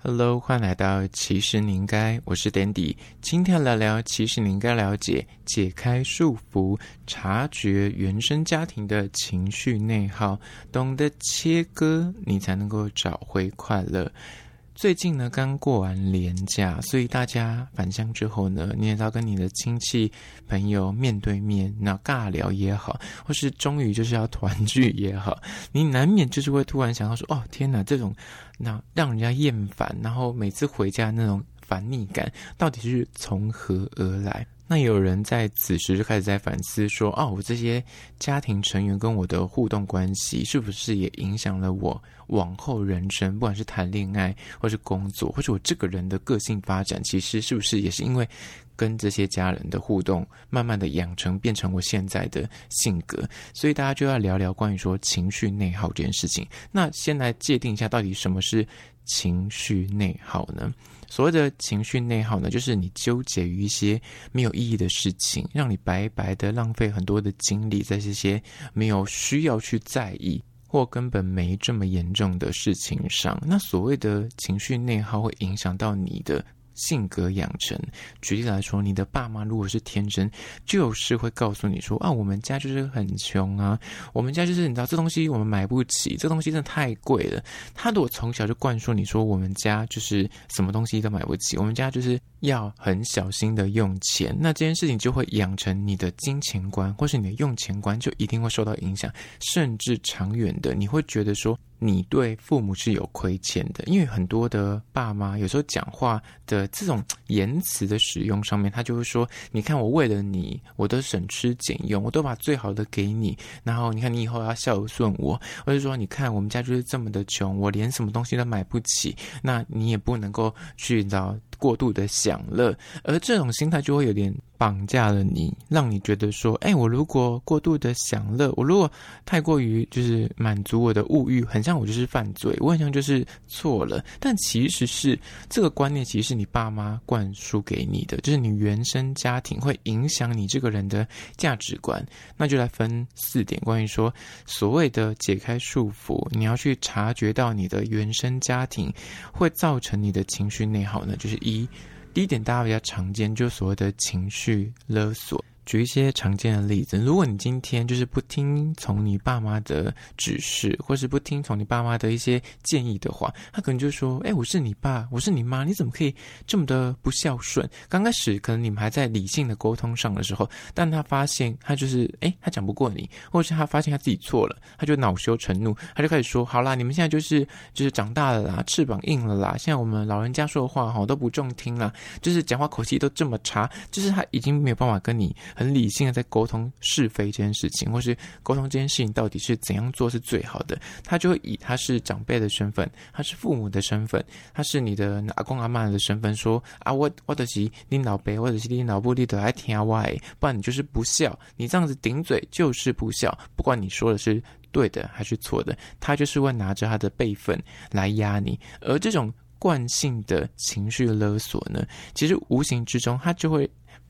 Hello，欢迎来到其实你应该，我是 Dandy，今天来聊聊其实你应该了解，解开束缚，察觉原生家庭的情绪内耗，懂得切割，你才能够找回快乐。最近呢，刚过完年假，所以大家返乡之后呢，你也要跟你的亲戚朋友面对面，那尬聊也好，或是终于就是要团聚也好，你难免就是会突然想到说，哦，天哪，这种那让人家厌烦，然后每次回家那种烦腻感，到底是从何而来？那有人在此时就开始在反思说：“哦，我这些家庭成员跟我的互动关系，是不是也影响了我往后人生？不管是谈恋爱，或是工作，或是我这个人的个性发展，其实是不是也是因为跟这些家人的互动，慢慢的养成变成我现在的性格？所以大家就要聊聊关于说情绪内耗这件事情。那先来界定一下，到底什么是情绪内耗呢？”所谓的情绪内耗呢，就是你纠结于一些没有意义的事情，让你白白的浪费很多的精力在这些没有需要去在意或根本没这么严重的事情上。那所谓的情绪内耗会影响到你的。性格养成，举例来说，你的爸妈如果是天真，就是会告诉你说啊，我们家就是很穷啊，我们家就是你知道这东西我们买不起，这东西真的太贵了。他如果从小就灌输你说我们家就是什么东西都买不起，我们家就是要很小心的用钱，那这件事情就会养成你的金钱观，或是你的用钱观就一定会受到影响，甚至长远的你会觉得说。你对父母是有亏欠的，因为很多的爸妈有时候讲话的这种言辞的使用上面，他就会说：“你看我为了你，我都省吃俭用，我都把最好的给你，然后你看你以后要孝顺我。”或者说：“你看我们家就是这么的穷，我连什么东西都买不起，那你也不能够去找过度的享乐。”而这种心态就会有点。绑架了你，让你觉得说，哎，我如果过度的享乐，我如果太过于就是满足我的物欲，很像我就是犯罪，我很像就是错了。但其实是这个观念，其实是你爸妈灌输给你的，就是你原生家庭会影响你这个人的价值观。那就来分四点，关于说所谓的解开束缚，你要去察觉到你的原生家庭会造成你的情绪内耗呢，就是一。第一点，大家比较常见，就所谓的情绪勒索。举一些常见的例子，如果你今天就是不听从你爸妈的指示，或是不听从你爸妈的一些建议的话，他可能就说：“哎，我是你爸，我是你妈，你怎么可以这么的不孝顺？”刚开始可能你们还在理性的沟通上的时候，但他发现他就是哎，他讲不过你，或是他发现他自己错了，他就恼羞成怒，他就开始说：“好啦，你们现在就是就是长大了啦，翅膀硬了啦，现在我们老人家说的话哈都不中听了，就是讲话口气都这么差，就是他已经没有办法跟你。”很理性的在沟通是非这件事情，或是沟通这件事情到底是怎样做是最好的，他就会以他是长辈的身份，他是父母的身份，他是你的阿公阿妈的身份，说啊，我我的是你老辈，或者是你老部，你都爱听我，不然你就是不孝，你这样子顶嘴就是不孝，不管你说的是对的还是错的，他就是会拿着他的辈分来压你，而这种惯性的情绪勒索呢，其实无形之中他就会。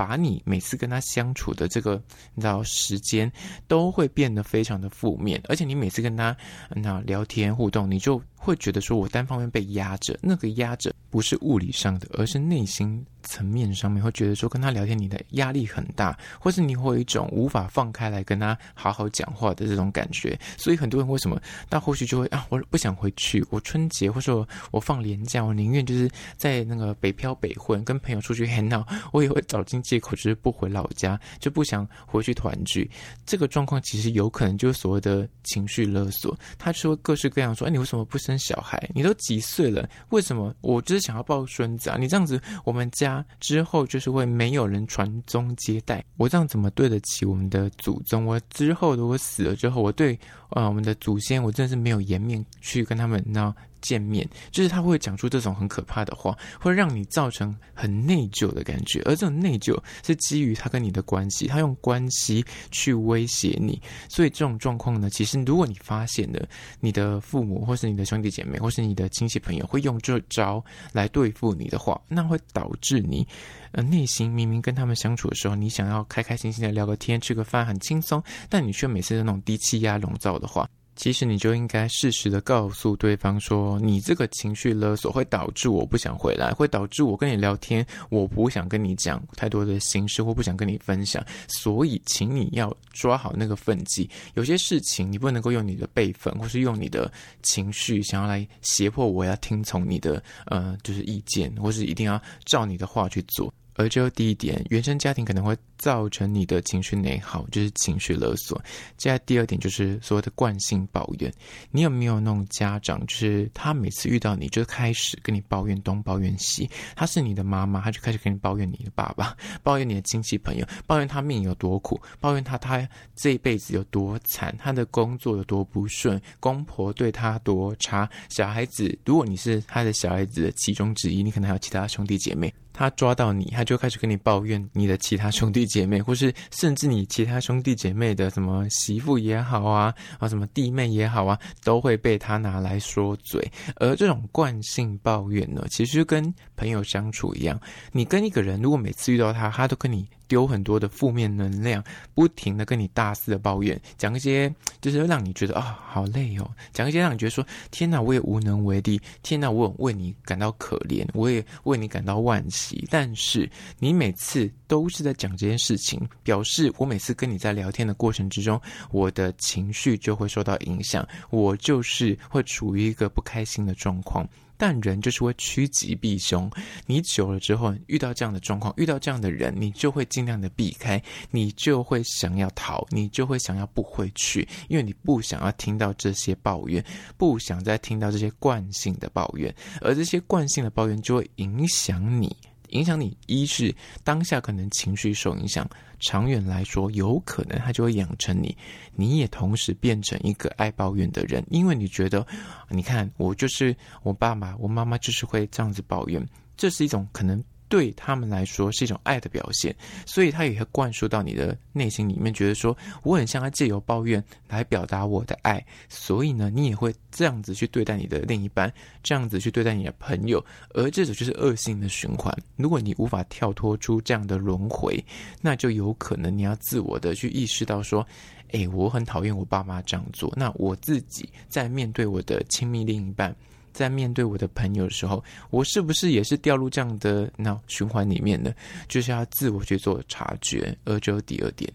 把你每次跟他相处的这个你知道时间都会变得非常的负面，而且你每次跟他那聊天互动，你就会觉得说我单方面被压着，那个压着不是物理上的，而是内心层面上面会觉得说跟他聊天你的压力很大，或是你会有一种无法放开来跟他好好讲话的这种感觉。所以很多人为什么到后续就会啊，我不想回去，我春节或者我，放年假，我宁愿就是在那个北漂北混，跟朋友出去 hang out，我也会找尽借口就是不回老家，就不想回去团聚。这个状况其实有可能就是所谓的情绪勒索，他说各式各样说，哎，你为什么不生小孩？你都几岁了？为什么我就是想要抱孙子啊？你这样子，我们家之后就是会没有人传宗接代。我这样怎么对得起我们的祖宗？我之后如果死了之后，我对啊、呃、我们的祖先，我真的是没有颜面去跟他们那。见面，就是他会讲出这种很可怕的话，会让你造成很内疚的感觉，而这种内疚是基于他跟你的关系，他用关系去威胁你，所以这种状况呢，其实如果你发现了你的父母或是你的兄弟姐妹或是你的亲戚朋友会用这招来对付你的话，那会导致你呃内心明明跟他们相处的时候，你想要开开心心的聊个天、吃个饭很轻松，但你却每次都那种低气压笼罩的话。其实你就应该适时的告诉对方说，你这个情绪勒索会导致我不想回来，会导致我跟你聊天，我不想跟你讲太多的心事，或不想跟你分享。所以，请你要抓好那个分际。有些事情你不能够用你的辈分，或是用你的情绪想要来胁迫我要听从你的呃，就是意见，或是一定要照你的话去做。而这第一点，原生家庭可能会造成你的情绪内耗，就是情绪勒索。接下来第二点就是所谓的惯性抱怨。你有没有那种家长，就是他每次遇到你就开始跟你抱怨东抱怨西？他是你的妈妈，他就开始跟你抱怨你的爸爸，抱怨你的亲戚朋友，抱怨他命有多苦，抱怨他他这一辈子有多惨，他的工作有多不顺，公婆对他多差。小孩子，如果你是他的小孩子的其中之一，你可能还有其他兄弟姐妹。他抓到你，他就开始跟你抱怨你的其他兄弟姐妹，或是甚至你其他兄弟姐妹的什么媳妇也好啊，啊什么弟妹也好啊，都会被他拿来说嘴。而这种惯性抱怨呢，其实跟朋友相处一样，你跟一个人如果每次遇到他，他都跟你。丢很多的负面能量，不停的跟你大肆的抱怨，讲一些就是让你觉得啊、好累哦，讲一些让你觉得说天哪，我也无能为力，天哪，我也为你感到可怜，我也为你感到惋惜。但是你每次都是在讲这件事情，表示我每次跟你在聊天的过程之中，我的情绪就会受到影响，我就是会处于一个不开心的状况。但人就是会趋吉避凶，你久了之后遇到这样的状况，遇到这样的人，你就会尽量的避开，你就会想要逃，你就会想要不回去，因为你不想要听到这些抱怨，不想再听到这些惯性的抱怨，而这些惯性的抱怨就会影响你。影响你，一是当下可能情绪受影响，长远来说，有可能他就会养成你，你也同时变成一个爱抱怨的人，因为你觉得，你看我就是我爸爸，我妈妈就是会这样子抱怨，这是一种可能。对他们来说是一种爱的表现，所以他也会灌输到你的内心里面，觉得说我很像他借由抱怨来表达我的爱，所以呢，你也会这样子去对待你的另一半，这样子去对待你的朋友，而这种就是恶性的循环。如果你无法跳脱出这样的轮回，那就有可能你要自我的去意识到说，诶，我很讨厌我爸妈这样做，那我自己在面对我的亲密另一半。在面对我的朋友的时候，我是不是也是掉入这样的那循环里面呢？就是要自我去做察觉。而这第二点，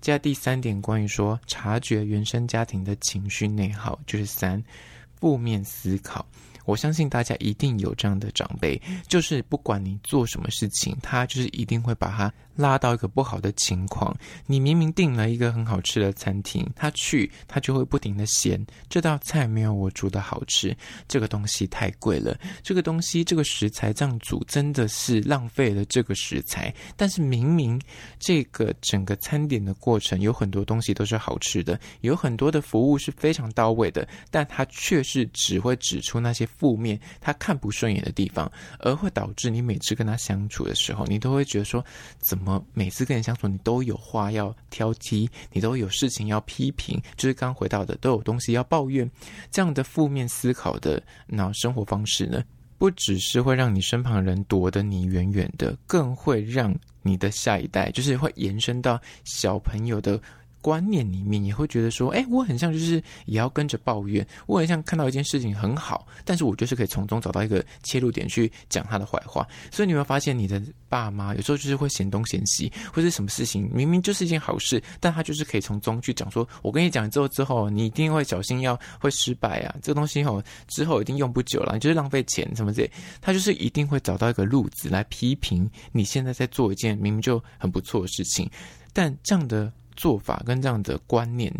接下来第三点，关于说察觉原生家庭的情绪内耗，就是三负面思考。我相信大家一定有这样的长辈，就是不管你做什么事情，他就是一定会把他。拉到一个不好的情况，你明明订了一个很好吃的餐厅，他去他就会不停的嫌这道菜没有我煮的好吃，这个东西太贵了，这个东西这个食材这样煮真的是浪费了这个食材。但是明明这个整个餐点的过程有很多东西都是好吃的，有很多的服务是非常到位的，但他却是只会指出那些负面他看不顺眼的地方，而会导致你每次跟他相处的时候，你都会觉得说怎么。每次跟人相处，你都有话要挑剔，你都有事情要批评，就是刚回到的，都有东西要抱怨。这样的负面思考的那生活方式呢，不只是会让你身旁人躲得你远远的，更会让你的下一代，就是会延伸到小朋友的。观念里面也会觉得说，哎，我很像就是也要跟着抱怨，我很像看到一件事情很好，但是我就是可以从中找到一个切入点去讲他的坏话。所以你会发现，你的爸妈有时候就是会嫌东嫌西，或者什么事情明明就是一件好事，但他就是可以从中去讲说，我跟你讲之后之后，你一定会小心要会失败啊，这个东西哦之后一定用不久了，你就是浪费钱什么之类，他就是一定会找到一个路子来批评你现在在做一件明明就很不错的事情，但这样的。做法跟这样的观念，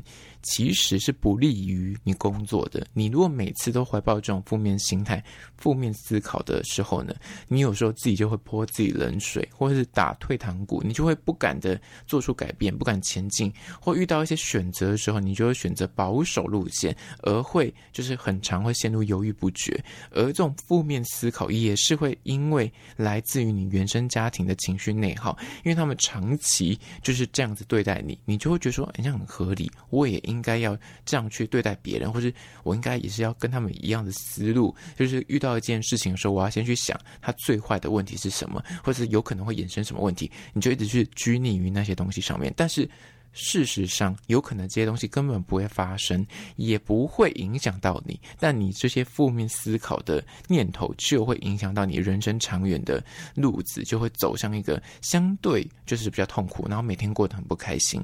其实是不利于你工作的。你如果每次都怀抱这种负面心态、负面思考的时候呢，你有时候自己就会泼自己冷水，或者是打退堂鼓，你就会不敢的做出改变，不敢前进，或遇到一些选择的时候，你就会选择保守路线，而会就是很常会陷入犹豫不决。而这种负面思考也是会因为来自于你原生家庭的情绪内耗，因为他们长期就是这样子对待你，你就会觉得说，好像很合理，我也应。应该要这样去对待别人，或是我应该也是要跟他们一样的思路，就是遇到一件事情的时候，我要先去想他最坏的问题是什么，或是有可能会衍生什么问题，你就一直去拘泥于那些东西上面。但是事实上，有可能这些东西根本不会发生，也不会影响到你。但你这些负面思考的念头，就会影响到你人生长远的路子，就会走向一个相对就是比较痛苦，然后每天过得很不开心。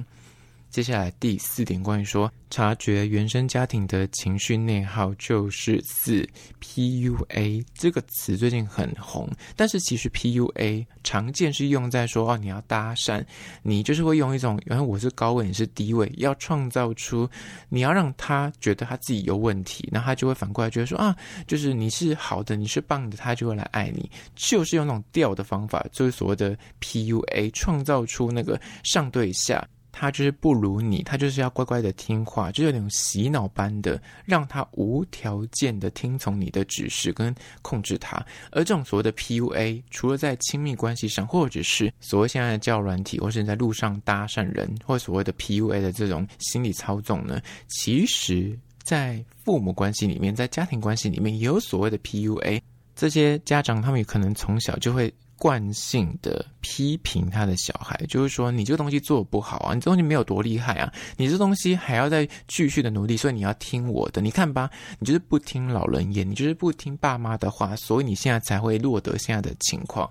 接下来第四点，关于说察觉原生家庭的情绪内耗，就是四 PUA 这个词最近很红，但是其实 PUA 常见是用在说哦，你要搭讪，你就是会用一种，然后我是高位，你是低位，要创造出你要让他觉得他自己有问题，那他就会反过来觉得说啊，就是你是好的，你是棒的，他就会来爱你，就是用那种调的方法，就是所谓的 PUA，创造出那个上对下。他就是不如你，他就是要乖乖的听话，就有那种洗脑般的，让他无条件的听从你的指示跟控制他。而这种所谓的 PUA，除了在亲密关系上，或者是所谓现在的交友软体，或是在路上搭讪人，或所谓的 PUA 的这种心理操纵呢，其实在父母关系里面，在家庭关系里面也有所谓的 PUA。这些家长他们可能从小就会。惯性的批评他的小孩，就是说你这个东西做不好啊，你这东西没有多厉害啊，你这东西还要再继续的努力，所以你要听我的。你看吧，你就是不听老人言，你就是不听爸妈的话，所以你现在才会落得现在的情况。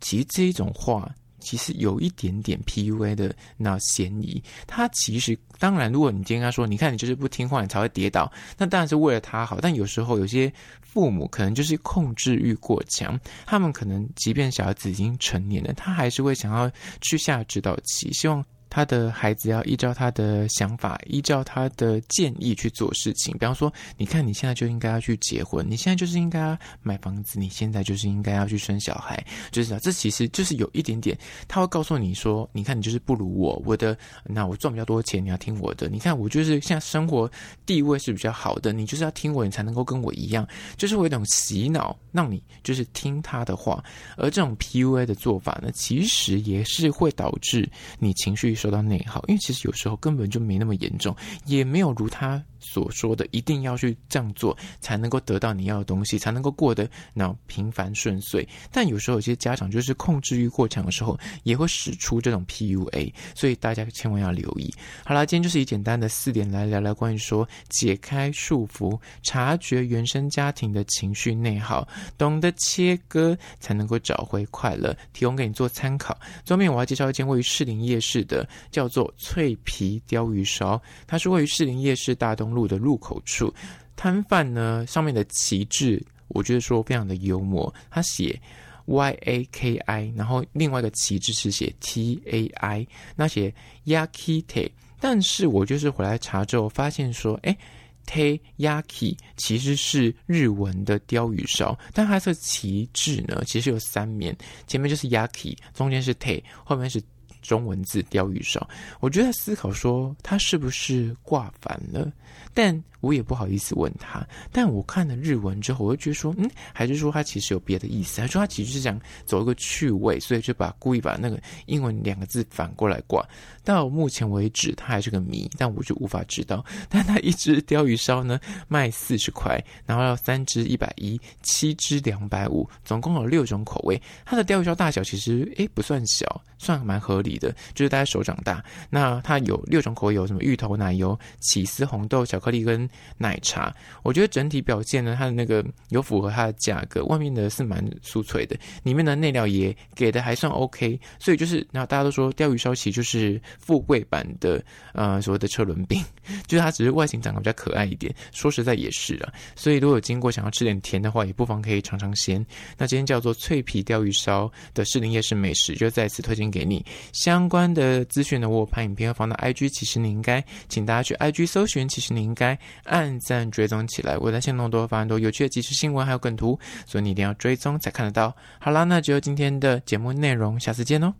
其实这一种话。其实有一点点 PUA 的那嫌疑，他其实当然，如果你今天跟他说，你看你就是不听话，你才会跌倒，那当然是为了他好。但有时候有些父母可能就是控制欲过强，他们可能即便小孩子已经成年了，他还是会想要去下指导棋，希望。他的孩子要依照他的想法，依照他的建议去做事情。比方说，你看你现在就应该要去结婚，你现在就是应该要买房子，你现在就是应该要去生小孩，就是这其实就是有一点点，他会告诉你说，你看你就是不如我，我的那我赚比较多钱，你要听我的。你看我就是现在生活地位是比较好的，你就是要听我，你才能够跟我一样，就是会有一种洗脑，让你就是听他的话。而这种 PUA 的做法呢，其实也是会导致你情绪。受到内耗，因为其实有时候根本就没那么严重，也没有如他所说的一定要去这样做才能够得到你要的东西，才能够过得那平凡顺遂。但有时候有些家长就是控制欲过强的时候，也会使出这种 PUA，所以大家千万要留意。好啦，今天就是以简单的四点来聊聊关于说解开束缚、察觉原生家庭的情绪内耗，懂得切割才能够找回快乐，提供给你做参考。最后面我要介绍一间位于士林夜市的。叫做脆皮鲷鱼烧，它是位于士林夜市大东路的入口处。摊贩呢，上面的旗帜，我觉得说非常的幽默。他写 Y A K I，然后另外一个旗帜是写 T A I，那写 Yakite。但是我就是回来查之后发现说，哎，TEYAKI 其实是日文的鲷鱼烧，但它的旗帜呢，其实有三面，前面就是 Yaki，中间是 Te，后面是。中文字钓鱼烧，我觉得思考说他是不是挂反了，但我也不好意思问他。但我看了日文之后，我就觉得说，嗯，还是说他其实有别的意思？他说他其实是想走一个趣味，所以就把故意把那个英文两个字反过来挂。到目前为止，他还是个谜，但我就无法知道。但他一只鲷鱼烧呢，卖四十块，然后要三只一百一，七只两百五，总共有六种口味。它的鲷鱼烧大小其实诶不算小，算蛮合理的，就是大概手掌大。那它有六种口味，有什么芋头奶油、起司红豆、巧克力跟奶茶。我觉得整体表现呢，它的那个有符合它的价格，外面的是蛮酥脆的，里面的内料也给的还算 OK。所以就是，然后大家都说鯛鱼烧其实就是富贵版的呃所谓的车轮饼，就是它只是外形长得比较可爱一点。说实在也是啊。所以如果有经过想要吃点甜的话，也不妨可以尝尝鲜。那今天叫做脆皮鯛鱼烧的士林夜市美食，就再次推荐给你。相关的资讯呢，我有拍影片要放到 IG，其实你应该，请大家去 IG 搜寻，其实你应该按赞追踪起来。我在线动多发很多有趣的即时新闻，还有梗图，所以你一定要追踪才看得到。好啦，那就今天的节目内容，下次见哦。